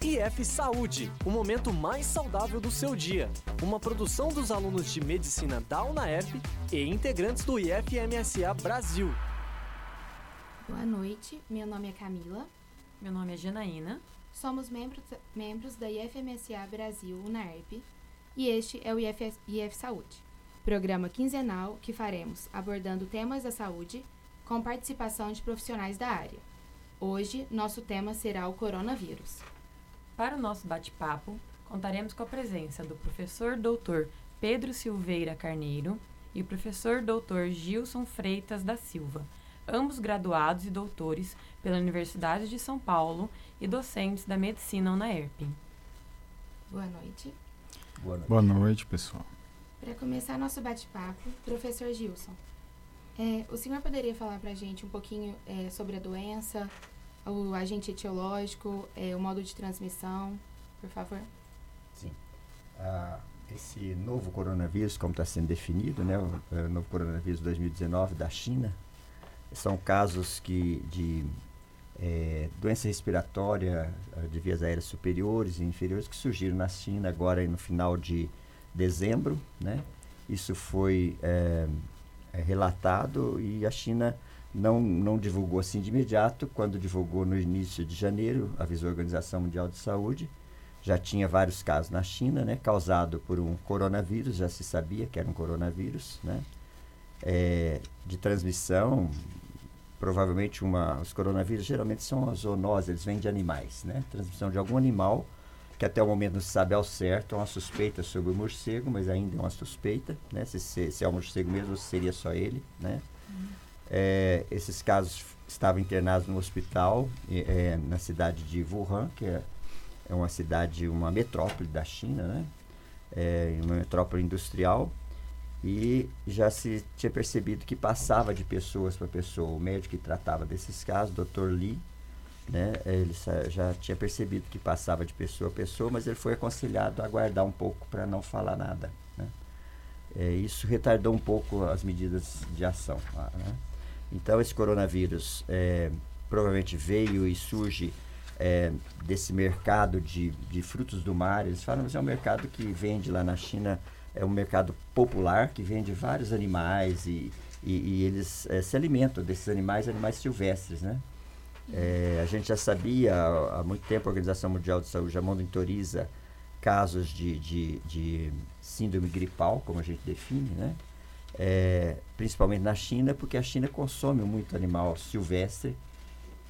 IF Saúde, o momento mais saudável do seu dia. Uma produção dos alunos de medicina da UNAERP e integrantes do IFMSA Brasil. Boa noite, meu nome é Camila. Meu nome é Janaína. Somos membros, membros da IFMSA Brasil UNAERP e este é o IF, IF Saúde, programa quinzenal que faremos abordando temas da saúde com participação de profissionais da área. Hoje, nosso tema será o coronavírus. Para o nosso bate-papo, contaremos com a presença do professor doutor Pedro Silveira Carneiro e o professor doutor Gilson Freitas da Silva, ambos graduados e doutores pela Universidade de São Paulo e docentes da medicina UNAERP. Boa noite. Boa noite. Boa noite, pessoal. Para começar nosso bate-papo, professor Gilson, é, o senhor poderia falar para a gente um pouquinho é, sobre a doença, o agente etiológico, é, o modo de transmissão, por favor? Sim. Ah, esse novo coronavírus, como está sendo definido, né, o, o novo coronavírus 2019 da China, são casos que de é, doença respiratória de vias aéreas superiores e inferiores que surgiram na China agora no final de dezembro, né? Isso foi é, é, relatado e a China não, não divulgou assim de imediato. Quando divulgou no início de janeiro, avisou a Organização Mundial de Saúde. Já tinha vários casos na China, né, causado por um coronavírus, já se sabia que era um coronavírus, né, é, de transmissão. Provavelmente uma, os coronavírus geralmente são zoonoses, eles vêm de animais, né, transmissão de algum animal que até o momento não se sabe ao certo, é uma suspeita sobre o morcego, mas ainda é uma suspeita, né? Se, se, se é o morcego mesmo, seria só ele, né? Uhum. É, esses casos estavam internados no hospital é, na cidade de Wuhan, que é, é, uma cidade, uma metrópole da China, né? É, uma metrópole industrial, e já se tinha percebido que passava de pessoas para pessoa. O médico que tratava desses casos, Dr. Li, né? Ele já tinha percebido que passava de pessoa a pessoa, mas ele foi aconselhado a aguardar um pouco para não falar nada. Né? É, isso retardou um pouco as medidas de ação. Né? Então, esse coronavírus é, provavelmente veio e surge é, desse mercado de, de frutos do mar. Eles falam que é um mercado que vende lá na China, é um mercado popular que vende vários animais e, e, e eles é, se alimentam desses animais, animais silvestres, né? É, a gente já sabia há, muito tempo, a Organização Mundial de Saúde já monitoriza casos de, de, de síndrome gripal, como a gente define, né? É, principalmente na China, porque a China consome muito animal silvestre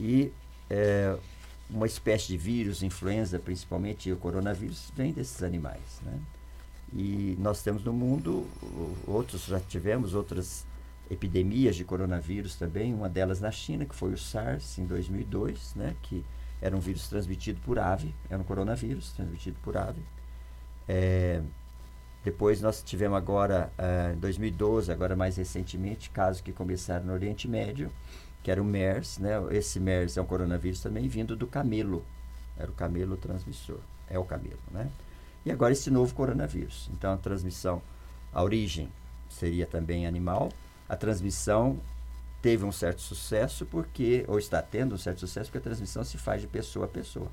e é, uma espécie de vírus, influenza principalmente, o coronavírus, vem desses animais, né? E nós temos no mundo, outros já tivemos outras epidemias de coronavírus também, uma delas na China, que foi o SARS em 2002, né, que era um vírus transmitido por ave, era um coronavírus transmitido por ave. É, depois nós tivemos agora, uh, em 2012, agora mais recentemente, casos que começaram no Oriente Médio, que era o MERS, né? Esse MERS é um coronavírus também vindo do camelo, era o camelo transmissor, é o camelo, né? E agora esse novo coronavírus. Então a transmissão, a origem seria também animal, a transmissão teve um certo sucesso porque, ou está tendo um certo sucesso, porque a transmissão se faz de pessoa a pessoa.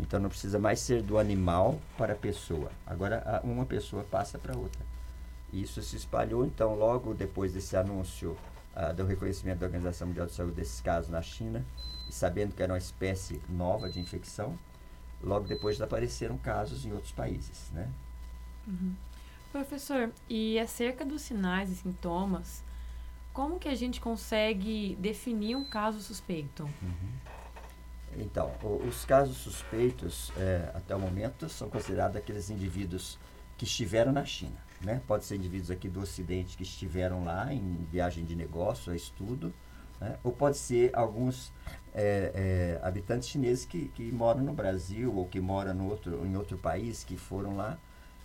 Então não precisa mais ser do animal para a pessoa. Agora uma pessoa passa para outra. Isso se espalhou, então, logo depois desse anúncio uh, do reconhecimento da Organização Mundial de Saúde desses casos na China, e sabendo que era uma espécie nova de infecção, logo depois apareceram casos em outros países, né? Uhum. Professor, e acerca dos sinais e sintomas, como que a gente consegue definir um caso suspeito? Uhum. Então, os casos suspeitos, é, até o momento, são considerados aqueles indivíduos que estiveram na China. Né? Pode ser indivíduos aqui do Ocidente que estiveram lá em viagem de negócio, a estudo, né? ou pode ser alguns é, é, habitantes chineses que, que moram no Brasil ou que moram no outro, em outro país, que foram lá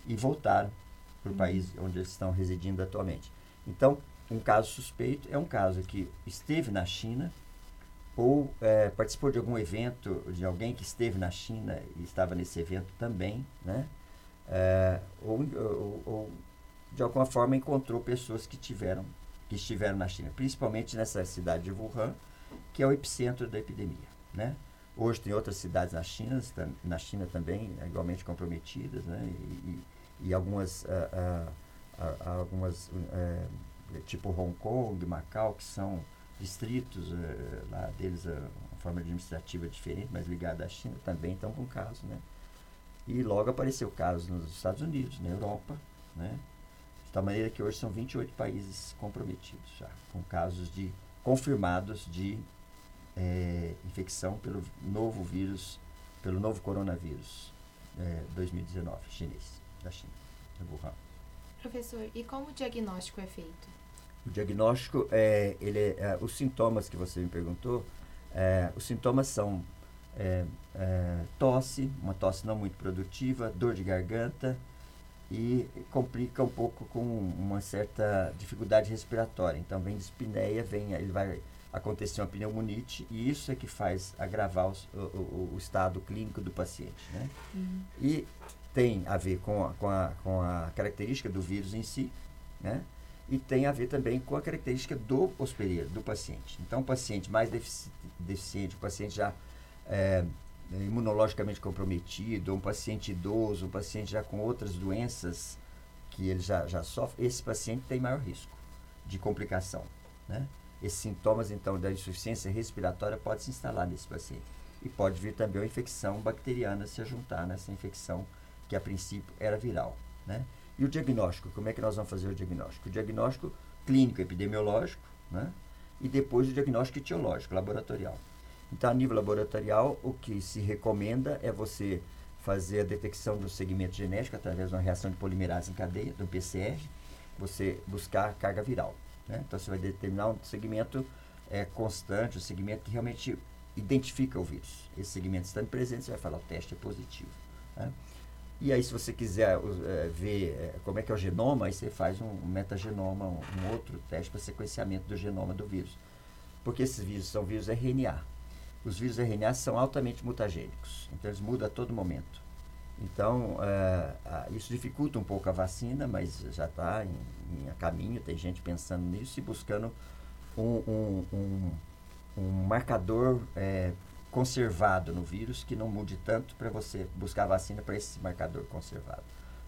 e voltaram para o uhum. país onde eles estão residindo atualmente. Então, um caso suspeito é um caso que esteve na China ou é, participou de algum evento de alguém que esteve na China e estava nesse evento também, né? É, ou, ou, ou, de alguma forma encontrou pessoas que tiveram que estiveram na China, principalmente nessa cidade de Wuhan, que é o epicentro da epidemia, né? Hoje tem outras cidades na China, na China também, igualmente comprometidas, né? E, e, e algumas, uh, uh, algumas uh, tipo Hong Kong, Macau, que são distritos, lá deles a forma administrativa diferente, mas ligada à China, também estão com casos, né? E logo apareceu casos nos Estados Unidos, na Europa, né? De tal maneira que hoje são 28 países comprometidos já, com casos de confirmados de é, infecção pelo novo vírus, pelo novo coronavírus é, 2019 chinês, da China, de Wuhan. Professor, e como o diagnóstico é feito? O diagnóstico, é, ele é, é os sintomas que você me perguntou, é, os sintomas são é, é, tosse, uma tosse não muito produtiva, dor de garganta e complica um pouco com uma certa dificuldade respiratória. Então vem espineia, vem, ele vai acontecer uma pneumonite e isso é que faz agravar os, o, o, o, estado clínico do paciente. Né? Uhum. E tem a ver com a, com, a, com a característica do vírus em si, né? E tem a ver também com a característica do hospedeiro, do paciente. Então, o paciente mais defici deficiente, o paciente já é, imunologicamente comprometido, um paciente idoso, um paciente já com outras doenças que ele já, já sofre, esse paciente tem maior risco de complicação. Né? Esses sintomas, então, da insuficiência respiratória pode se instalar nesse paciente. E pode vir também uma infecção bacteriana se juntar nessa infecção que a princípio era viral. Né? E o diagnóstico, como é que nós vamos fazer o diagnóstico? O diagnóstico clínico epidemiológico, né? e depois o diagnóstico etiológico, laboratorial. Então, a nível laboratorial, o que se recomenda é você fazer a detecção do segmento genético através de uma reação de polimerase em cadeia, do PCR, você buscar a carga viral. Né? Então, você vai determinar um segmento é, constante, um segmento que realmente identifica o vírus. Esse segmento estando presente, você vai falar o teste é positivo. Né? E aí, se você quiser é, ver é, como é que é o genoma, aí você faz um, metagenoma, um, outro teste para sequenciamento do genoma do vírus. Porque esses vírus são vírus RNA. Os vírus RNA são altamente mutagênicos, então eles mudam a todo momento. Então, é, isso dificulta um pouco a vacina, mas já está em, em caminho, tem gente pensando nisso e buscando um, um, um, um marcador é, conservado no vírus que não mude tanto para você buscar vacina para esse marcador conservado.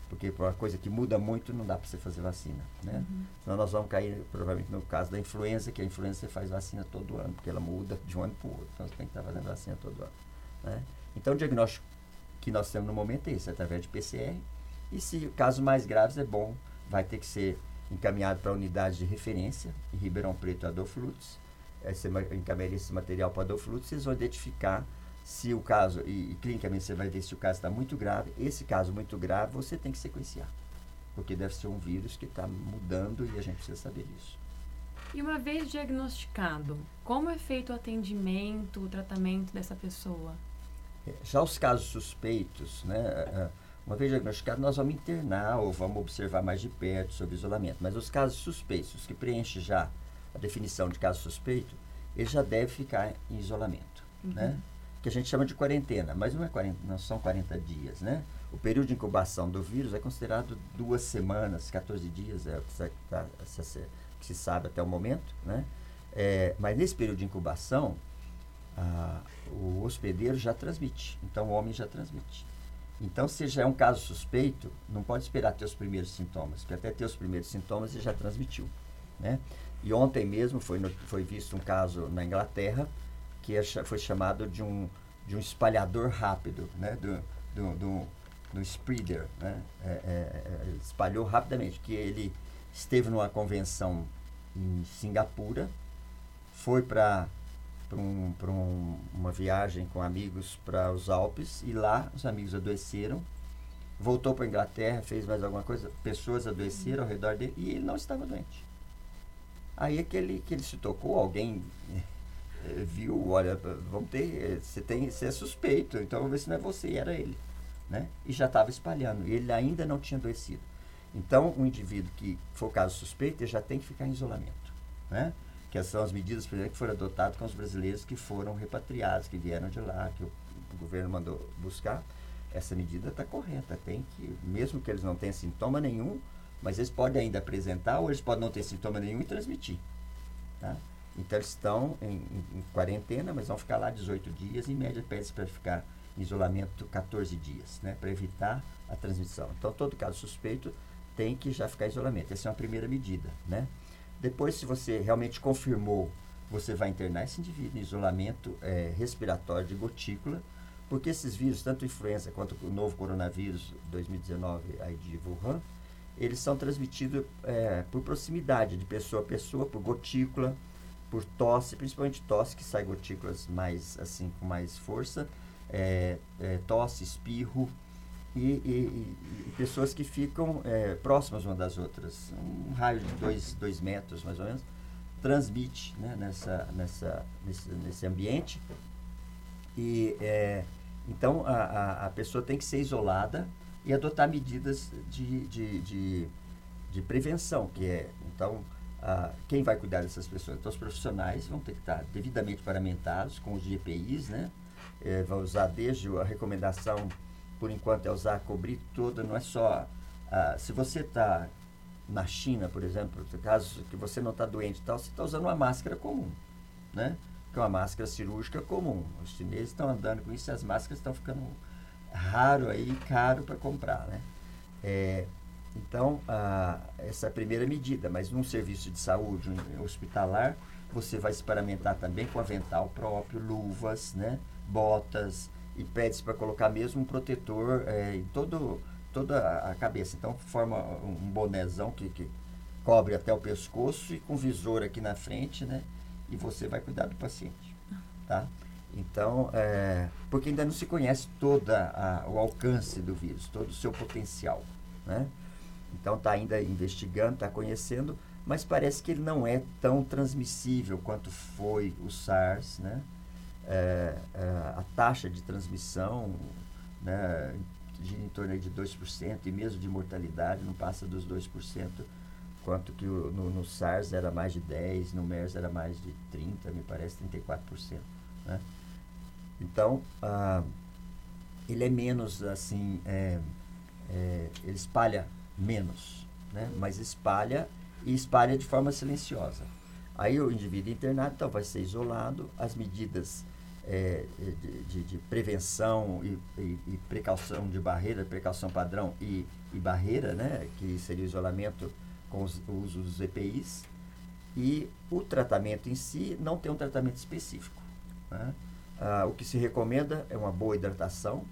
Porque por uma coisa que muda muito não dá para você fazer vacina, né? Uhum. Senão nós vamos cair provavelmente no caso da influenza, que a influenza você faz vacina todo ano, porque ela muda de um ano para o outro. Então você tem que estar tá fazendo vacina todo ano. Né? Então o diagnóstico que nós temos no momento é esse, através de PCR. E se casos mais graves é bom, vai ter que ser encaminhado para a unidade de referência, em Ribeirão Preto, Adolfo Lutz, você encaminharia esse material para Adolfo vocês vão identificar se o caso, e, e clinicamente você vai ver se o caso está muito grave. Esse caso muito grave, você tem que sequenciar, porque deve ser um vírus que está mudando e a gente precisa saber disso. E uma vez diagnosticado, como é feito o atendimento, o tratamento dessa pessoa? É, já os casos suspeitos, né? É, é, uma vez diagnosticado, nós vamos internar ou vamos observar mais de perto sobre isolamento. Mas os casos suspeitos, que preenche já a definição de caso suspeito, ele já deve ficar em isolamento, uhum. né? Que a gente chama de quarentena, mas não, é 40, não são 40 dias, né? O período de incubação do vírus é considerado duas semanas, 14 dias, é o que se, tá, que se sabe até o momento, né? É, mas nesse período de incubação, ah, o hospedeiro já transmite, então o homem já transmite. Então, se já é um caso suspeito, não pode esperar ter os primeiros sintomas, porque até ter os primeiros sintomas ele já transmitiu, né? E ontem mesmo foi, no, foi visto um caso na Inglaterra que é, foi chamado de um, de um espalhador rápido, né? do, do, do, do spreader. Né? É, é, é espalhou rapidamente, que ele esteve numa convenção em Singapura, foi para um, um, uma viagem com amigos para os Alpes e lá os amigos adoeceram. Voltou para a Inglaterra, fez mais alguma coisa, pessoas adoeceram ao redor dele e ele não estava doente. Aí é que ele, que ele se tocou, alguém eh, viu, olha, vamos ter, você tem, você é suspeito, então vamos ver se não é você, e era ele. Né? E já estava espalhando, e ele ainda não tinha adoecido. Então, um indivíduo que for caso suspeito, ele já tem que ficar em isolamento. Né? Que são as medidas, por exemplo, que foram adotadas com os brasileiros que foram repatriados, que vieram de lá, que o, o governo mandou buscar. Essa medida está correta, tem que, mesmo que eles não tenham sintoma nenhum, mas eles podem ainda apresentar ou eles podem não ter sintoma nenhum e transmitir. Tá? Então eles estão em, em, em, quarentena, mas vão ficar lá 18 dias, em média pede para ficar em isolamento 14 dias, né, para evitar a transmissão. Então todo caso suspeito tem que já ficar em isolamento. Essa é uma primeira medida, né? Depois, se você realmente confirmou, você vai internar esse indivíduo em isolamento é, respiratório de gotícula, porque esses vírus, tanto influenza quanto o novo coronavírus 2019 aí de Wuhan, eles são transmitidos é, por proximidade de pessoa a pessoa, por gotícula, por tosse, principalmente tosse, que sai gotículas mais assim com mais força, é, é, tosse, espirro, e, e, e, pessoas que ficam é, próximas uma das outras. Um raio de dois, dois metros, mais ou menos, transmite né, nessa, nessa, nesse, nesse ambiente. E, é, então, a, a, a, pessoa tem que ser isolada e adotar medidas de, de, de, de prevenção, que é, então, quem vai cuidar dessas pessoas? Então, os profissionais vão ter que estar devidamente paramentados com os GPIs, né? É, vai usar desde a recomendação por enquanto, é usar cobrir toda, não é só. Se você está na China, por exemplo, caso que você não está doente e tal, você está usando uma máscara comum, né? Que é uma máscara cirúrgica comum. Os chineses estão andando com isso e as máscaras estão ficando raro aí, caro para comprar, né? É, então, ah, essa é a primeira medida, mas num serviço de saúde um hospitalar, você vai se paramentar também com avental próprio, luvas, né? botas, e pede-se para colocar mesmo um protetor é, em todo, toda a cabeça. Então forma um bonézão que, que cobre até o pescoço e com visor aqui na frente, né? E você vai cuidar do paciente, tá? Então, é, porque ainda não se conhece todo o alcance do vírus, todo o seu potencial, né? Então está ainda investigando, está conhecendo, mas parece que ele não é tão transmissível quanto foi o SARS, né? é, é, a taxa de transmissão né, em torno de 2% e mesmo de mortalidade não passa dos 2%, quanto que no, no, SARS era mais de 10%, no MERS era mais de 30%, me parece 34%. Né? Então, ah, ele é menos assim, é, é, ele espalha menos, né? mas espalha e espalha de forma silenciosa. Aí o indivíduo internado então, vai ser isolado, as medidas é, de, de, de, prevenção e, e, e, precaução de barreira, precaução padrão e, e, barreira, né, que seria o isolamento com os, o uso dos EPIs, e o tratamento em si não tem um tratamento específico. Né? Ah, o que se recomenda é uma boa hidratação.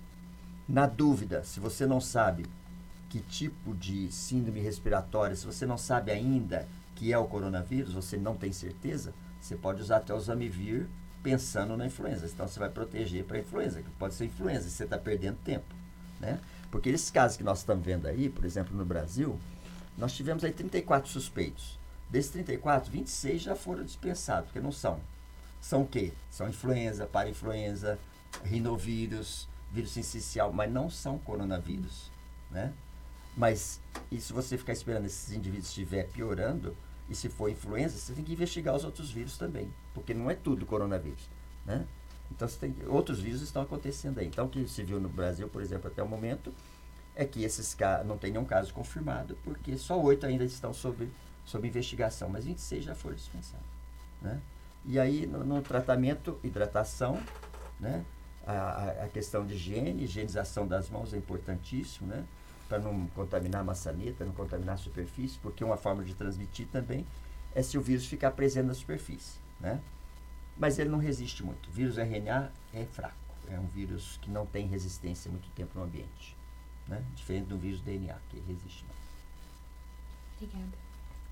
Na dúvida, se você não sabe que tipo de síndrome respiratória, se você não sabe ainda que é o coronavírus, você não tem certeza, você pode usar até o Zamivir, pensando na influenza. Então você vai proteger para a influenza, que pode ser influenza, e você está perdendo tempo. Né? Porque esses casos que nós estamos vendo aí, por exemplo, no Brasil, nós tivemos aí 34 suspeitos. Desses 34, 26 já foram dispensados, porque não são. São o quê? São influenza, para-influenza, rinovírus, vírus essencial, mas não são coronavírus. Né? Mas, e se você ficar esperando esses indivíduos estiver piorando, e se for influenza, você tem que investigar os outros vírus também, porque não é tudo coronavírus, né? Então, tem, outros vírus estão acontecendo aí. Então, o que se viu no Brasil, por exemplo, até o momento, é que esses não tem nenhum caso confirmado, porque só oito ainda estão sob, sob investigação, mas 26 já foram dispensados, né? E aí, no, no tratamento, hidratação, né? A, a, questão de higiene, higienização das mãos é importantíssimo, né? para não contaminar a maçaneta, não contaminar a superfície, porque uma forma de transmitir também é se o vírus ficar presente na superfície, né? Mas ele não resiste muito. O vírus RNA é fraco, é um vírus que não tem resistência muito tempo no ambiente, né? Diferente do vírus DNA, que resiste mais. Obrigada.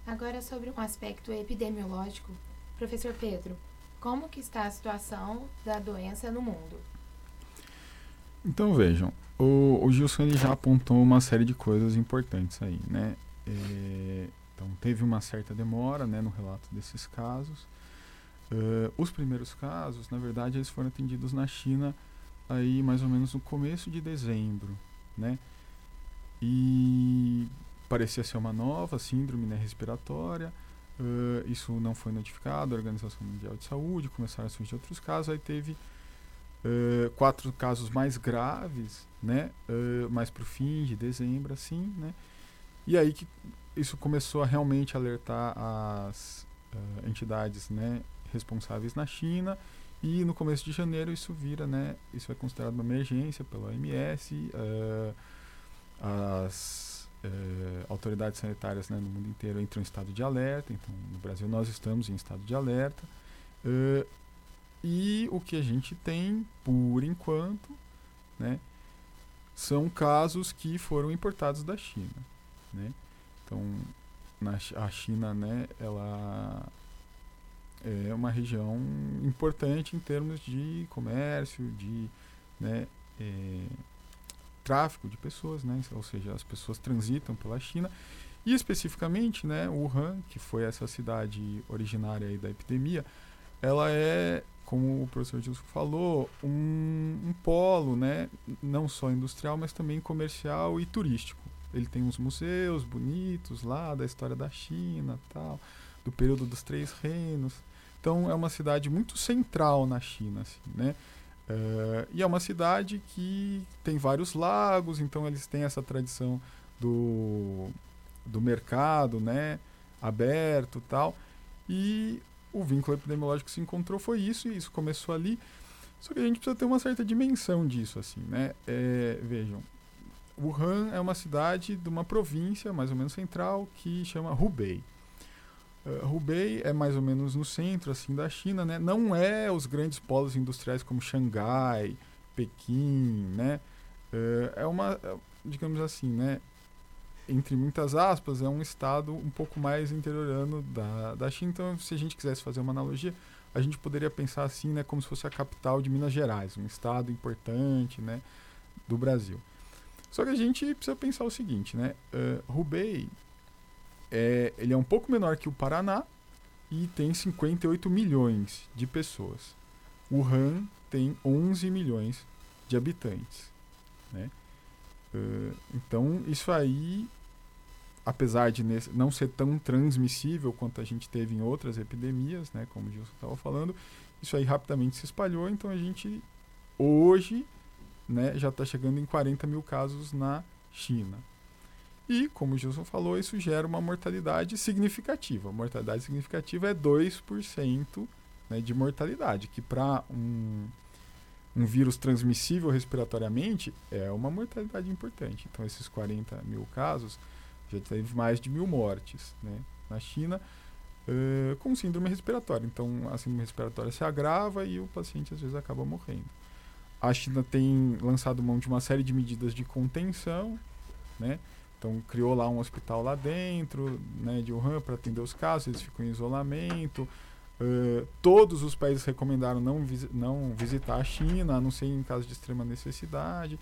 Agora sobre um aspecto epidemiológico, professor Pedro, como que está a situação da doença no mundo? Então vejam, o, o Gilson ele já apontou uma série de coisas importantes aí, né? É, então teve uma certa demora, né, no relato desses casos. Uh, os primeiros casos, na verdade, eles foram atendidos na China aí mais ou menos no começo de dezembro, né? E parecia ser uma nova síndrome né, respiratória. Uh, isso não foi notificado à Organização Mundial de Saúde, começaram a surgir outros casos, aí teve uh, quatro casos mais graves, né? Uh, mais para o fim de dezembro, assim, né? E aí que isso começou a realmente alertar as entidades, né? responsáveis na China e no começo de janeiro isso vira, né, isso é considerado uma emergência pela OMS, as uh, autoridades sanitárias né, no mundo inteiro entram em estado de alerta, então no Brasil nós estamos em estado de alerta, uh, e o que a gente tem, por enquanto, né, são casos que foram importados da China, né? Então, na, a China, né, ela é uma região importante em termos de comércio, de né, é, tráfico de pessoas, né, ou seja, as pessoas transitam pela China e especificamente, né, Wuhan, que foi essa cidade originária da epidemia, ela é, como o professor Gilson falou, um, um polo, né, não só industrial, mas também comercial e turístico. Ele tem uns museus bonitos lá da história da China, tal, do período dos Três Reinos. Então é uma cidade muito central na China, assim, né? Uh, e é uma cidade que tem vários lagos, então eles têm essa tradição do, do mercado, né? Aberto tal. E o vínculo epidemiológico que se encontrou foi isso, e isso começou ali. Só que a gente precisa ter uma certa dimensão disso, assim, né? É, vejam, Wuhan é uma cidade de uma província mais ou menos central que chama Hubei. Uh, Hubei é mais ou menos no centro assim da China, né? Não é os grandes polos industriais como Xangai, Pequim, né? Uh, é uma, é, digamos assim, né? Entre muitas aspas, é um estado um pouco mais interiorano da, da China. Então, se a gente quisesse fazer uma analogia, a gente poderia pensar assim, né? Como se fosse a capital de Minas Gerais, um estado importante, né? Do Brasil. Só que a gente precisa pensar o seguinte, né? Uh, Hubei é, ele é um pouco menor que o Paraná e tem 58 milhões de pessoas. Wuhan tem 11 milhões de habitantes. Né? Uh, então, isso aí, apesar de não ser tão transmissível quanto a gente teve em outras epidemias, né, como o Gilson estava falando, isso aí rapidamente se espalhou. Então, a gente hoje né, já está chegando em 40 mil casos na China. E, como o Gilson falou, isso gera uma mortalidade significativa. A mortalidade significativa é 2% né, de mortalidade, que para um, um vírus transmissível respiratoriamente é uma mortalidade importante. Então, esses 40 mil casos já teve mais de mil mortes né, na China uh, com síndrome respiratória. Então, a síndrome respiratória se agrava e o paciente às vezes acaba morrendo. A China tem lançado mão de uma série de medidas de contenção, né? Então criou lá um hospital lá dentro, né, de Wuhan para atender os casos, eles ficam em isolamento. Uh, todos os países recomendaram não, não visitar a China, a não ser em caso de extrema necessidade,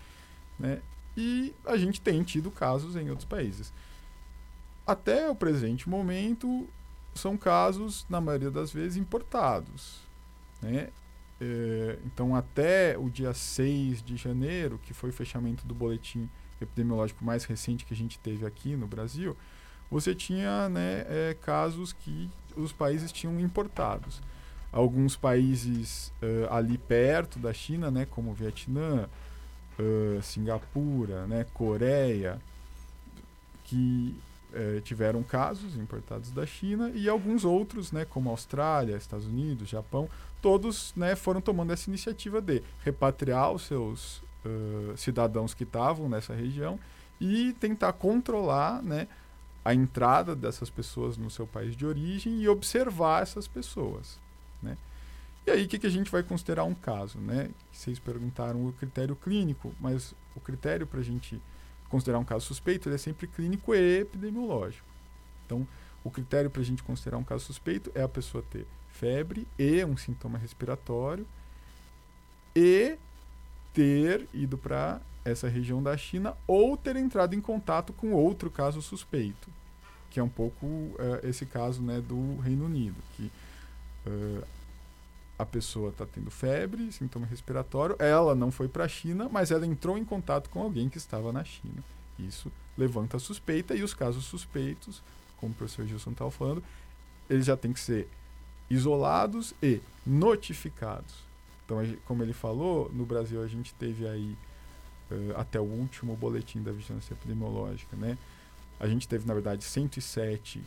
né? E a gente tem tido casos em outros países. Até o presente momento, são casos, na maioria das vezes, importados. Né? Uh, então, até o dia 6 de janeiro, que foi o fechamento do boletim epidemiológico mais recente que a gente teve aqui no Brasil, você tinha né, é, casos que os países tinham importados. Alguns países uh, ali perto da China, né, como Vietnã, uh, Singapura, né, Coreia, que uh, tiveram casos importados da China, e alguns outros, né, como Austrália, Estados Unidos, Japão, todos né, foram tomando essa iniciativa de repatriar os seus cidadãos que estavam nessa região e tentar controlar né, a entrada dessas pessoas no seu país de origem e observar essas pessoas. Né? E aí, o que, que a gente vai considerar um caso? Né? Vocês perguntaram o critério clínico, mas o critério para a gente considerar um caso suspeito é sempre clínico e epidemiológico. Então, o critério para a gente considerar um caso suspeito é a pessoa ter febre e um sintoma respiratório e ter ido para essa região da China ou ter entrado em contato com outro caso suspeito, que é um pouco uh, esse caso né, do Reino Unido, que uh, a pessoa está tendo febre, sintoma respiratório, ela não foi para a China, mas ela entrou em contato com alguém que estava na China. Isso levanta a suspeita e os casos suspeitos, como o professor Gilson estava falando, eles já têm que ser isolados e notificados então, como ele falou, no Brasil a gente teve aí, uh, até o último boletim da vigilância epidemiológica, né? A gente teve, na verdade, 107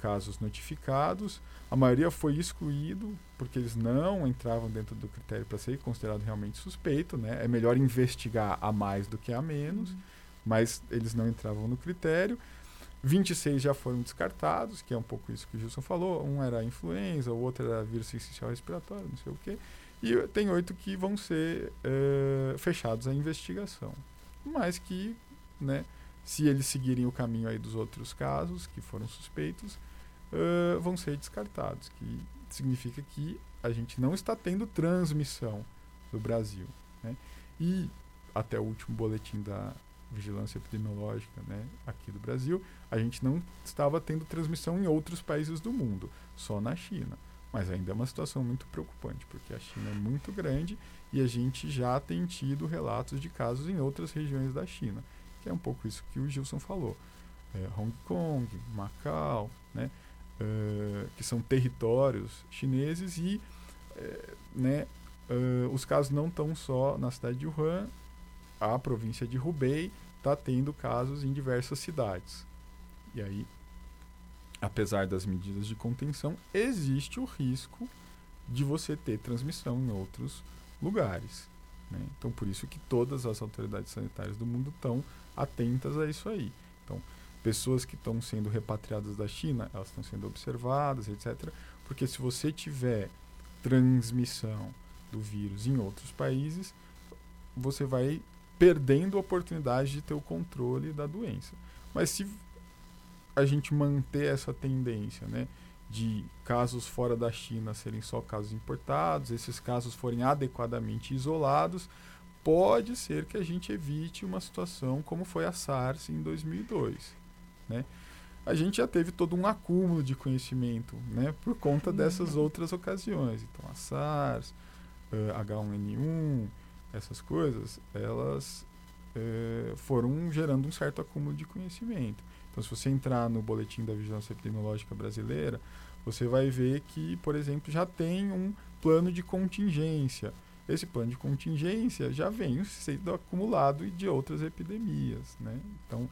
casos notificados, a maioria foi excluído porque eles não entravam dentro do critério para ser considerado realmente suspeito, né? É melhor investigar a mais do que a menos, uhum. mas eles não entravam no critério. 26 já foram descartados, que é um pouco isso que o Gilson falou. Um era influenza, o outro era vírus essencial respiratório, não sei o quê. E tem oito que vão ser uh, fechados à investigação. Mas que, né, se eles seguirem o caminho aí dos outros casos que foram suspeitos, uh, vão ser descartados, que significa que a gente não está tendo transmissão do Brasil. Né? E até o último boletim da vigilância epidemiológica né, aqui do Brasil, a gente não estava tendo transmissão em outros países do mundo, só na China. Mas ainda é uma situação muito preocupante, porque a China é muito grande e a gente já tem tido relatos de casos em outras regiões da China, que é um pouco isso que o Gilson falou. É, Hong Kong, Macau, né, uh, que são territórios chineses e uh, né, uh, os casos não estão só na cidade de Wuhan, a província de Hubei está tendo casos em diversas cidades. E aí apesar das medidas de contenção, existe o risco de você ter transmissão em outros lugares. Né? Então, por isso que todas as autoridades sanitárias do mundo estão atentas a isso aí. Então, pessoas que estão sendo repatriadas da China, elas estão sendo observadas, etc. Porque se você tiver transmissão do vírus em outros países, você vai perdendo a oportunidade de ter o controle da doença. Mas se a gente manter essa tendência, né? De casos fora da China serem só casos importados, esses casos forem adequadamente isolados, pode ser que a gente evite uma situação como foi a SARS em 2002, né? A gente já teve todo um acúmulo de conhecimento, né? Por conta dessas outras ocasiões. Então, a SARS, uh, H1N1, essas coisas, elas uh, foram gerando um certo acúmulo de conhecimento. Então, se você entrar no boletim da Vigilância Epidemiológica Brasileira, você vai ver que, por exemplo, já tem um plano de contingência. Esse plano de contingência já vem sendo acumulado de outras epidemias. Né? Então,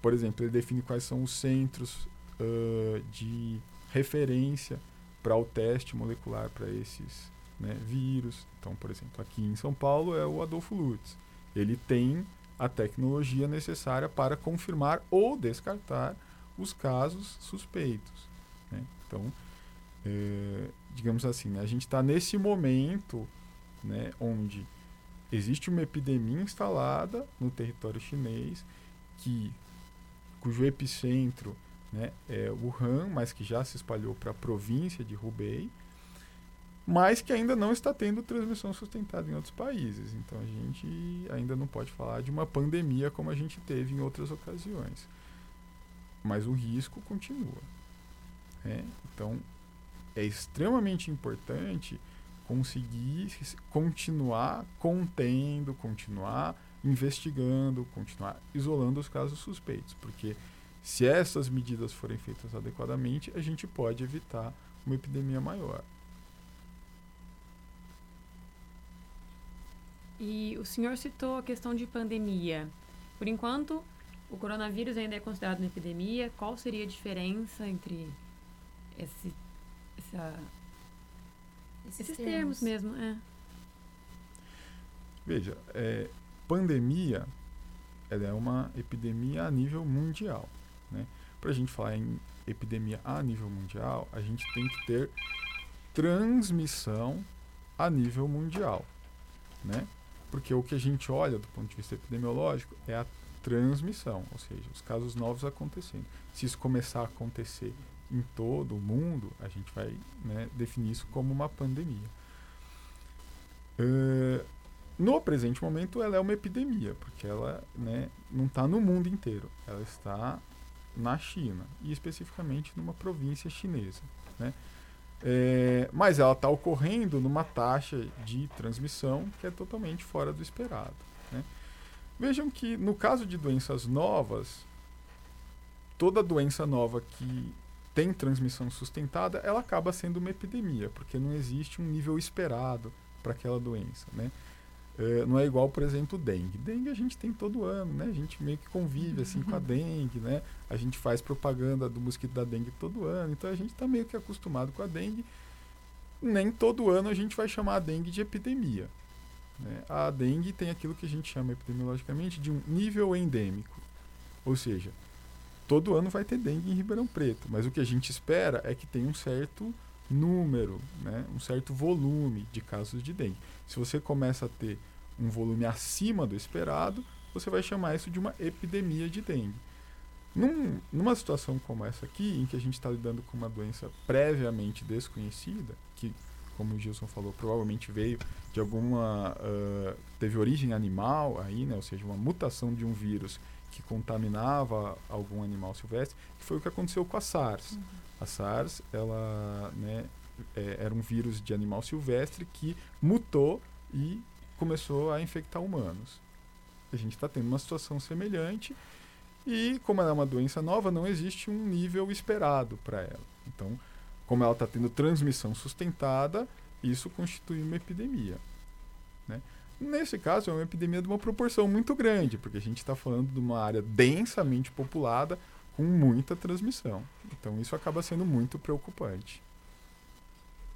por exemplo, ele define quais são os centros uh, de referência para o teste molecular para esses né, vírus. Então, por exemplo, aqui em São Paulo é o Adolfo Lutz. Ele tem a tecnologia necessária para confirmar ou descartar os casos suspeitos. Né? Então, é, digamos assim, né, a gente está nesse momento né, onde existe uma epidemia instalada no território chinês que cujo epicentro né, é Wuhan, mas que já se espalhou para a província de Hubei mas que ainda não está tendo transmissão sustentada em outros países. Então a gente ainda não pode falar de uma pandemia como a gente teve em outras ocasiões. Mas o risco continua. Né? Então é extremamente importante conseguir continuar contendo, continuar investigando, continuar isolando os casos suspeitos, porque se essas medidas forem feitas adequadamente, a gente pode evitar uma epidemia maior. E o senhor citou a questão de pandemia. Por enquanto, o coronavírus ainda é considerado uma epidemia. Qual seria a diferença entre esse, essa, esses, esses termos. termos. mesmo? É. Veja, é, pandemia ela é uma epidemia a nível mundial. Né? Para a gente falar em epidemia a nível mundial, a gente tem que ter transmissão a nível mundial. Né? Porque o que a gente olha do ponto de vista epidemiológico é a transmissão, ou seja, os casos novos acontecendo. Se isso começar a acontecer em todo o mundo, a gente vai né, definir isso como uma pandemia. Uh, no presente momento, ela é uma epidemia, porque ela né, não está no mundo inteiro, ela está na China, e especificamente numa província chinesa. Né? É, mas ela está ocorrendo numa taxa de transmissão que é totalmente fora do esperado. Né? Vejam que no caso de doenças novas, toda doença nova que tem transmissão sustentada, ela acaba sendo uma epidemia, porque não existe um nível esperado para aquela doença. Né? É, não é igual, por exemplo, dengue. Dengue a gente tem todo ano, né? A gente meio que convive assim com a dengue, né? A gente faz propaganda do mosquito da dengue todo ano, então a gente está meio que acostumado com a dengue. Nem todo ano a gente vai chamar a dengue de epidemia. Né? A dengue tem aquilo que a gente chama epidemiologicamente de um nível endêmico, ou seja, todo ano vai ter dengue em Ribeirão Preto, mas o que a gente espera é que tenha um certo número, né, um certo volume de casos de dengue. Se você começa a ter um volume acima do esperado, você vai chamar isso de uma epidemia de dengue. Num, numa situação como essa aqui, em que a gente está lidando com uma doença previamente desconhecida, que, como o Gilson falou, provavelmente veio de alguma. Uh, teve origem animal aí, né, ou seja, uma mutação de um vírus que contaminava algum animal silvestre, que foi o que aconteceu com a SARS. Uhum. A SARS, ela, né, é, era um vírus de animal silvestre que mutou e começou a infectar humanos. A gente está tendo uma situação semelhante e, como ela é uma doença nova, não existe um nível esperado para ela. Então, como ela está tendo transmissão sustentada, isso constitui uma epidemia. Né? Nesse caso, é uma epidemia de uma proporção muito grande, porque a gente está falando de uma área densamente populada com muita transmissão. Então, isso acaba sendo muito preocupante.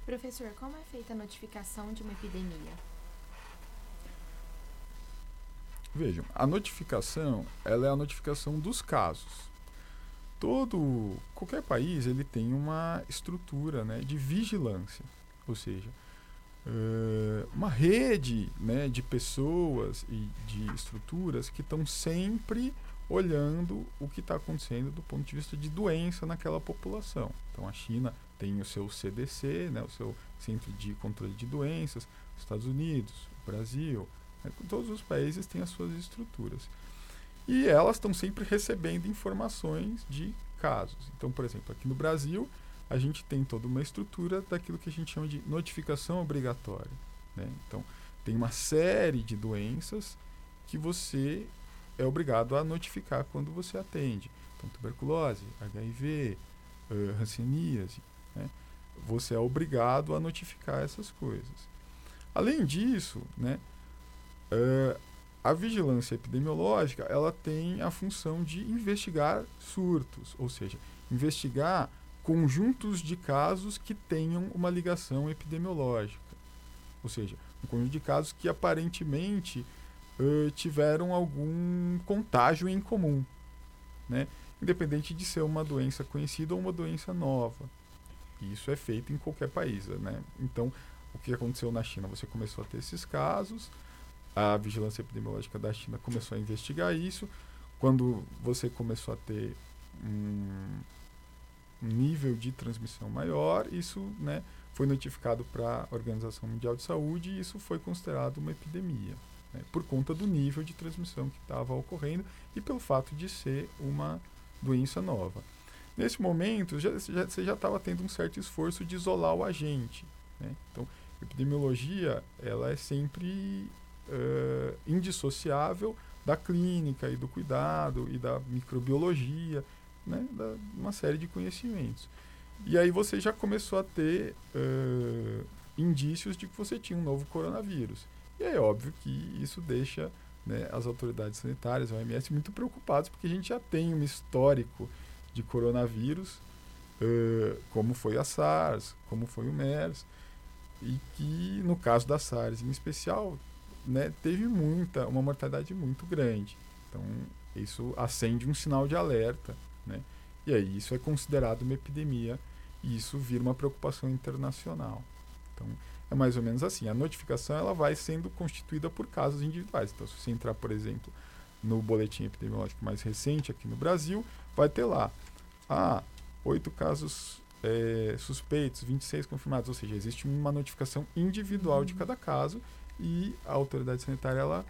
Professor, como é feita a notificação de uma epidemia? Vejam, a notificação, ela é a notificação dos casos. Todo, qualquer país, ele tem uma estrutura né, de vigilância, ou seja, uh, uma rede né, de pessoas e de estruturas que estão sempre olhando o que está acontecendo do ponto de vista de doença naquela população. Então a China tem o seu CDC, né, o seu Centro de Controle de Doenças, os Estados Unidos, o Brasil, né, todos os países têm as suas estruturas. E elas estão sempre recebendo informações de casos. Então, por exemplo, aqui no Brasil, a gente tem toda uma estrutura daquilo que a gente chama de notificação obrigatória. Né? Então, tem uma série de doenças que você é obrigado a notificar quando você atende. Então, tuberculose, HIV, uh, hanseníase. Né? Você é obrigado a notificar essas coisas. Além disso, né, uh, a vigilância epidemiológica ela tem a função de investigar surtos, ou seja, investigar conjuntos de casos que tenham uma ligação epidemiológica. Ou seja, um conjunto de casos que aparentemente uh, tiveram algum contágio em comum, né? independente de ser uma doença conhecida ou uma doença nova. Isso é feito em qualquer país. Né? Então, o que aconteceu na China? Você começou a ter esses casos, a vigilância epidemiológica da China começou a investigar isso. Quando você começou a ter um nível de transmissão maior, isso né, foi notificado para a Organização Mundial de Saúde e isso foi considerado uma epidemia né, por conta do nível de transmissão que estava ocorrendo e pelo fato de ser uma doença nova. Nesse momento, já, já, você já estava tendo um certo esforço de isolar o agente. Né? Então, epidemiologia ela é sempre uh, indissociável da clínica e do cuidado e da microbiologia, né? da, uma série de conhecimentos. E aí você já começou a ter uh, indícios de que você tinha um novo coronavírus. E é óbvio que isso deixa né, as autoridades sanitárias, a OMS, muito preocupados, porque a gente já tem um histórico de coronavírus, uh, como foi a SARS, como foi o MERS, e que no caso da SARS em especial, né, teve muita, uma mortalidade muito grande. Então, isso acende um sinal de alerta, né? E aí isso é considerado uma epidemia e isso vira uma preocupação internacional. Então, é mais ou menos assim. A notificação ela vai sendo constituída por casos individuais. Então, se você entrar, por exemplo, no boletim epidemiológico mais recente aqui no Brasil, vai ter lá ah, oito casos é, suspeitos, 26 confirmados. Ou seja, existe uma notificação individual de uhum. cada caso e a autoridade sanitária ela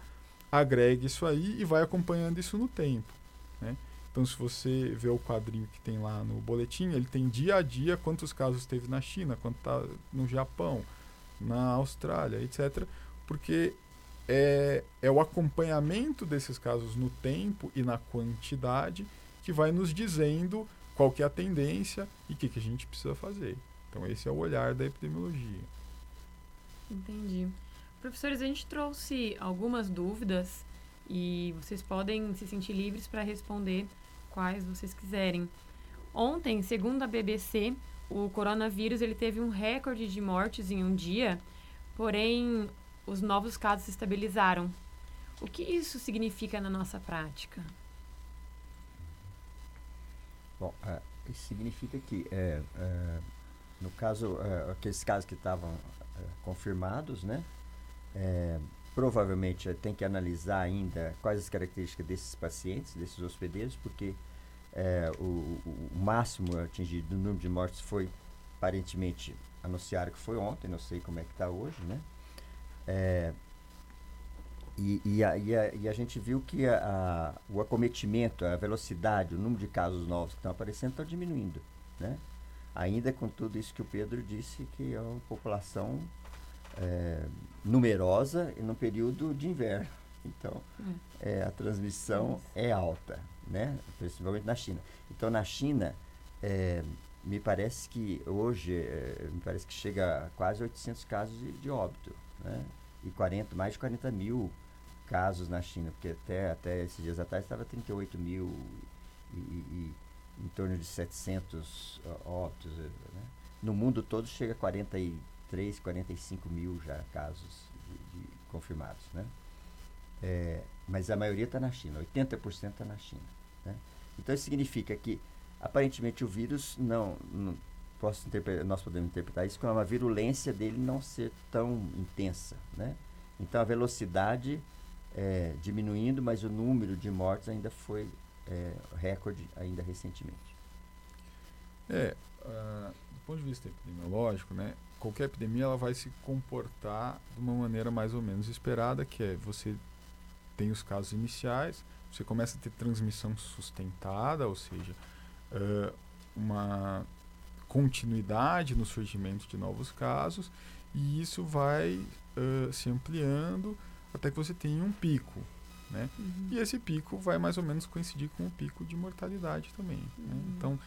agrega isso aí e vai acompanhando isso no tempo. Então, se você vê o quadrinho que tem lá no boletim, ele tem dia a dia quantos casos teve na China, quanto está no Japão, na Austrália, etc. Porque é, é o acompanhamento desses casos no tempo e na quantidade que vai nos dizendo qual que é a tendência e o que, que a gente precisa fazer. Então esse é o olhar da epidemiologia. Entendi. Professores, a gente trouxe algumas dúvidas e vocês podem se sentir livres para responder quais vocês quiserem. Ontem, segundo a BBC, o coronavírus ele teve um recorde de mortes em um dia, porém os novos casos se estabilizaram. O que isso significa na nossa prática? Bom, uh, isso significa que, é, é, no caso, é, aqueles casos que estavam confirmados, né, provavelmente tem que analisar ainda quais as características desses pacientes, desses hospedeiros, porque o, o, máximo atingido do número de mortes foi, aparentemente, anunciaram que foi ontem, não sei como é que está hoje, né? E, e, a, e, a, e, a, gente viu que a, o acometimento, a velocidade, o número de casos novos que estão aparecendo está diminuindo. Né? Ainda com tudo isso que o Pedro disse, que é uma população é, numerosa e no período de inverno. Então, é. A transmissão é alta, né? principalmente na China. Então, na China, é, me parece que hoje, é, me parece que chega a quase 800 casos de, de óbito. Né? e 40, mais de 40 mil casos na China, porque até, até esses dias atrás estava 38 mil e, e, e, em torno de 700 óbitos. Né? No mundo todo chega a 43, 45 mil já casos de, de confirmados. Né? É, mas a maioria está na China, 80% está na China. Né? Então isso significa que aparentemente o vírus não, não posso nós podemos interpretar isso como uma virulência dele não ser tão intensa, né? Então a velocidade é, diminuindo, mas o número de mortes ainda foi é, recorde ainda recentemente. É, ponto de vista epidemiológico, né? Qualquer epidemia ela vai se comportar de uma maneira mais ou menos esperada, que é você tem os casos iniciais, você começa a ter transmissão sustentada, ou seja, uh, uma continuidade no surgimento de novos casos e isso vai uh, se ampliando até que você tenha um pico. Né? Uhum. E esse pico vai mais ou menos coincidir com o pico de mortalidade também. Né? Uhum. Né? Então,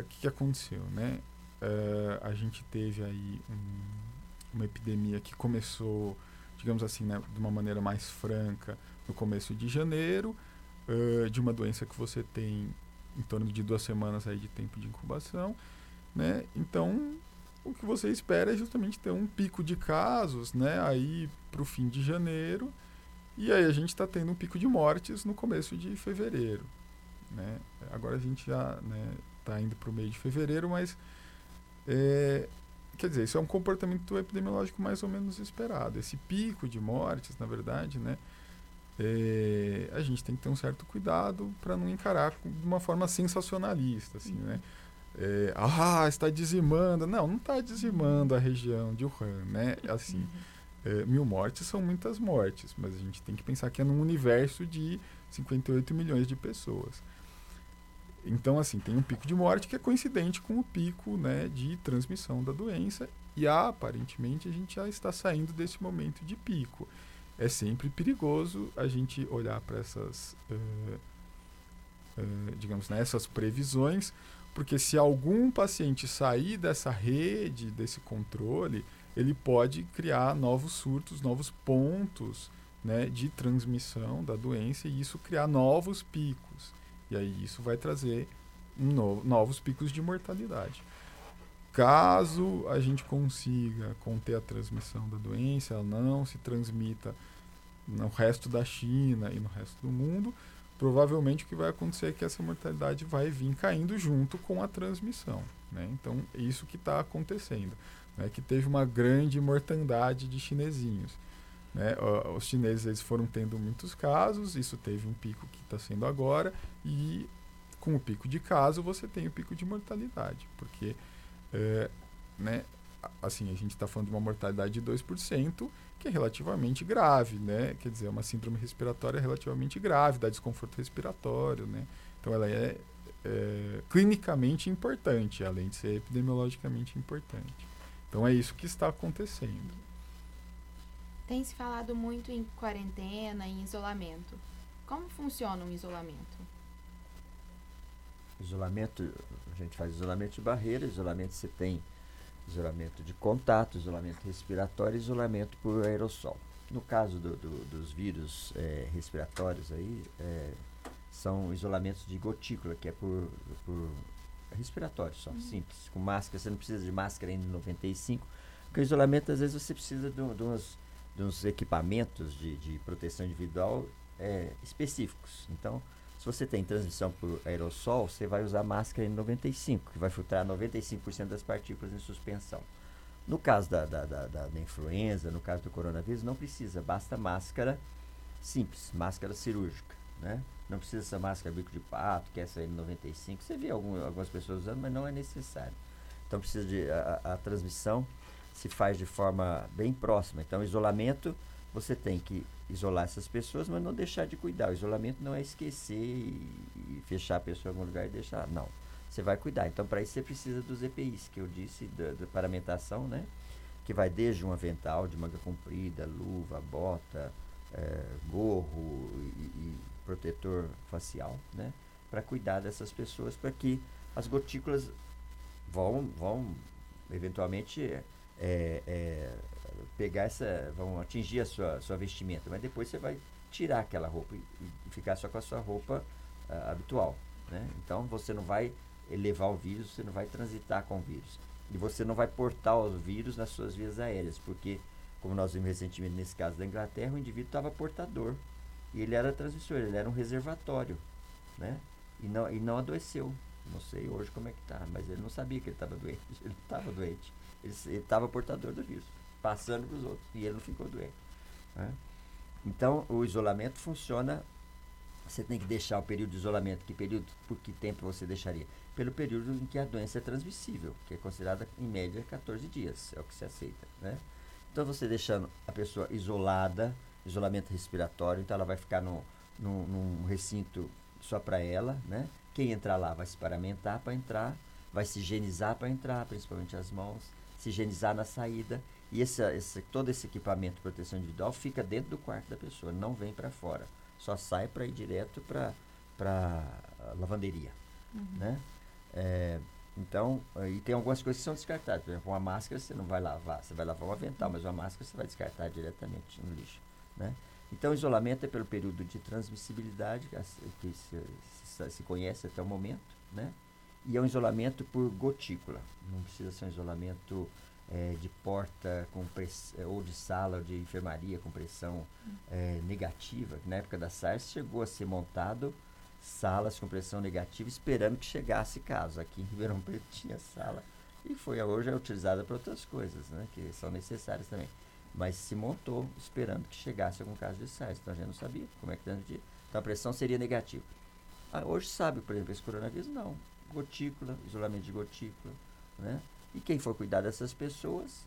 o que, que, aconteceu? Né? Uh, a gente teve aí um, uma epidemia que começou, digamos assim, né, de uma maneira mais franca no começo de janeiro, uh, de uma doença que você tem em torno de duas semanas aí de tempo de incubação, né? Então, o que você espera é justamente ter um pico de casos, né? Aí para o fim de janeiro, e aí a gente está tendo um pico de mortes no começo de fevereiro, né? Agora a gente já está né, tá indo para o meio de fevereiro, mas é, quer dizer, isso é um comportamento epidemiológico mais ou menos esperado. Esse pico de mortes, na verdade, né? É, a gente tem que ter um certo cuidado para não encarar de uma forma sensacionalista, assim, né? é, ah, está dizimando. Não, não está dizimando a região de Wuhan, né? Assim, é, mil mortes são muitas mortes, mas a gente tem que pensar que é num universo de 58 milhões de pessoas. Então, assim, tem um pico de morte que é coincidente com o pico né, de transmissão da doença e aparentemente a gente já está saindo desse momento de pico. É sempre perigoso a gente olhar para essas, uh, uh, digamos, né, essas previsões, porque se algum paciente sair dessa rede, desse controle, ele pode criar novos surtos, novos pontos né, de transmissão da doença e isso criar novos picos. E aí isso vai trazer no, novos picos de mortalidade. Caso a gente consiga conter a transmissão da doença, ela não se transmita no resto da China e no resto do mundo, provavelmente o que vai acontecer é que essa mortalidade vai vir caindo junto com a transmissão. Né? Então, é isso que está acontecendo. Né? Que teve uma grande mortandade de chinesinhos. Né? Os chineses eles foram tendo muitos casos, isso teve um pico que está sendo agora, e com o pico de caso você tem o pico de mortalidade, porque é, né, assim, a gente está falando de uma mortalidade de 2%, que é relativamente grave, né? Quer dizer, é uma síndrome respiratória relativamente grave, dá desconforto respiratório, né? Então ela é, é clinicamente importante, além de ser epidemiologicamente importante. Então é isso que está acontecendo. Tem se falado muito em quarentena, em isolamento. Como funciona um isolamento? Isolamento, a gente faz isolamento de barreira, isolamento você tem isolamento de contato, isolamento respiratório e isolamento por aerossol. No caso do, do, dos vírus é, respiratórios aí, é, são isolamentos de gotícula, que é por, por respiratório só, uhum. simples. Com máscara, você não precisa de máscara N95, porque o isolamento, às vezes, você precisa de, de, uns, uns equipamentos de, de proteção individual é, específicos. Então, se você tem transmissão por aerossol, você vai usar máscara N95, que vai filtrar 95% das partículas em suspensão. No caso da, da, da, da, influenza, no caso do coronavírus, não precisa, basta máscara simples, máscara cirúrgica, né? Não precisa essa máscara bico de pato, que é essa N95. Você vê algum, algumas pessoas usando, mas não é necessário. Então precisa de a, a, transmissão se faz de forma bem próxima. Então isolamento você tem que isolar essas pessoas, mas não deixar de cuidar. O isolamento não é esquecer e, fechar a pessoa em algum lugar e deixar. Não. Você vai cuidar. Então, para isso, você precisa dos EPIs, que eu disse, da, da paramentação, né? Que vai desde um avental de manga comprida, luva, bota, é, gorro e, e, protetor facial, né? Para cuidar dessas pessoas, para que as gotículas vão, vão eventualmente é, é, pegar essa, vão atingir a sua, sua vestimenta, mas depois você vai tirar aquela roupa e, e ficar só com a sua roupa uh, habitual, né? Então você não vai levar o vírus, você não vai transitar com o vírus. E você não vai portar o vírus nas suas vias aéreas, porque, como nós vimos recentemente nesse caso da Inglaterra, o indivíduo estava portador. E ele era transmissor, ele era um reservatório, né? E não, e não adoeceu. Não sei hoje como é que está, mas ele não sabia que ele estava doente. Ele estava doente. Ele estava portador do vírus, passando para os outros. E ele não ficou doente. Né? Então, o isolamento funciona. Você tem que deixar o período de isolamento. Que período, por que tempo você deixaria? Pelo período em que a doença é transmissível, que é considerada, em média, 14 dias. É o que se aceita. Né? Então, você deixando a pessoa isolada, isolamento respiratório, então ela vai ficar no, no, num recinto só para ela, né? Quem entrar lá vai se paramentar para entrar, vai se higienizar para entrar, principalmente as mãos, se higienizar na saída. E esse, esse, todo esse equipamento de proteção individual fica dentro do quarto da pessoa, não vem para fora. Só sai para ir direto para lavanderia. Uhum. Né? É, então, e tem algumas coisas que são descartadas. Por exemplo, uma máscara você não vai lavar, você vai lavar um avental, mas uma máscara você vai descartar diretamente no lixo. Né? Então, isolamento é pelo período de transmissibilidade que se, se, se, conhece até o momento, né? E é um isolamento por gotícula. Não precisa ser um isolamento é, de porta com press, é, ou de sala ou de enfermaria com pressão é, negativa. Na época da SARS chegou a ser montado salas com pressão negativa esperando que chegasse caso. Aqui em Ribeirão Preto tinha sala e foi hoje é utilizada para outras coisas, né? Que são necessárias também mas se montou esperando que chegasse algum caso de SARS. Então a gente não sabia como é que transmitia. Então a pressão seria negativa. Ah, hoje sabe, por exemplo, esse coronavírus? Não. Gotícula, isolamento de gotícula. Né? E quem for cuidar dessas pessoas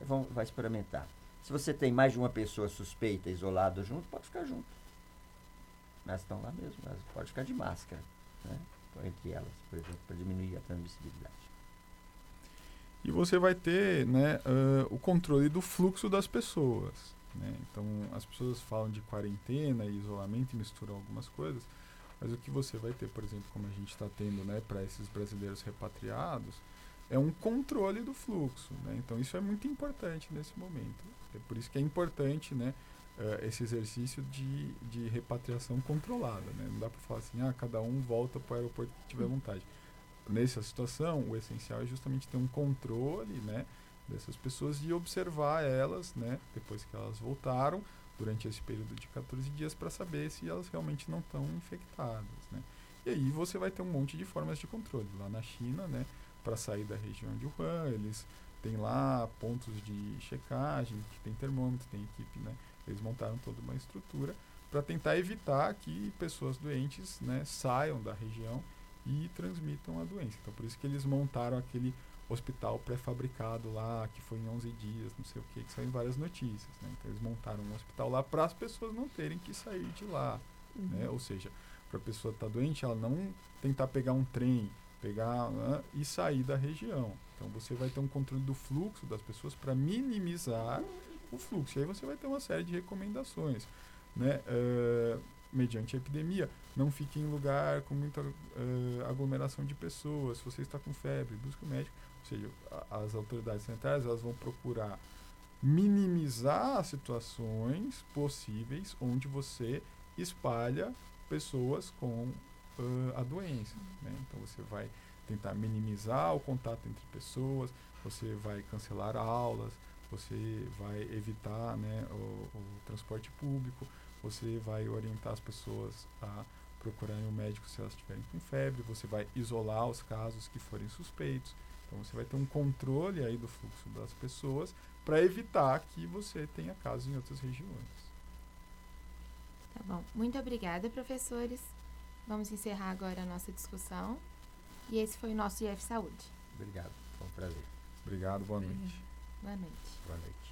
eh, vão, vai experimentar. Se você tem mais de uma pessoa suspeita, isolada junto, pode ficar junto. Elas estão lá mesmo, elas podem ficar de máscara né? entre elas, por exemplo, para diminuir a transmissibilidade. E você vai ter né, uh, o controle do fluxo das pessoas. Né? Então, as pessoas falam de quarentena e isolamento e misturam algumas coisas, mas o que você vai ter, por exemplo, como a gente está tendo né, para esses brasileiros repatriados, é um controle do fluxo. Né? Então, isso é muito importante nesse momento. É por isso que é importante né, uh, esse exercício de, de repatriação controlada. Né? Não dá para falar assim, ah, cada um volta para o aeroporto que tiver vontade nessa situação, o essencial é justamente ter um controle, né, dessas pessoas e observar elas, né, depois que elas voltaram, durante esse período de 14 dias, para saber se elas realmente não estão infectadas, né. E aí você vai ter um monte de formas de controle. Lá na China, né, para sair da região de Wuhan, eles têm lá pontos de checagem, que tem termômetro, tem equipe, né, eles montaram toda uma estrutura para tentar evitar que pessoas doentes, né, saiam da região e transmitam a doença. Então, por isso que eles montaram aquele hospital pré-fabricado lá, que foi em 11 dias, não sei o que, que saiu em várias notícias. Né? Então, eles montaram um hospital lá para as pessoas não terem que sair de lá. Uhum. Né? Ou seja, para a pessoa estar tá doente, ela não tentar pegar um trem, pegar né, e sair da região. Então, você vai ter um controle do fluxo das pessoas para minimizar o fluxo. E aí você vai ter uma série de recomendações. Né? Uh, mediante a epidemia, não fique em lugar com muita uh, aglomeração de pessoas. Se você está com febre, busque o médico. Ou seja, a, as autoridades sanitárias elas vão procurar minimizar as situações possíveis onde você espalha pessoas com uh, a doença. Né? Então você vai tentar minimizar o contato entre pessoas, você vai cancelar aulas, você vai evitar né, o, o transporte público, você vai orientar as pessoas a procurarem um médico se elas estiverem com febre, você vai isolar os casos que forem suspeitos. Então você vai ter um controle aí do fluxo das pessoas para evitar que você tenha casos em outras regiões. Tá bom. Muito obrigada, professores. Vamos encerrar agora a nossa discussão. E esse foi o nosso IF Saúde. Obrigado. Foi um prazer. Obrigado. Boa noite. Boa noite. Boa noite.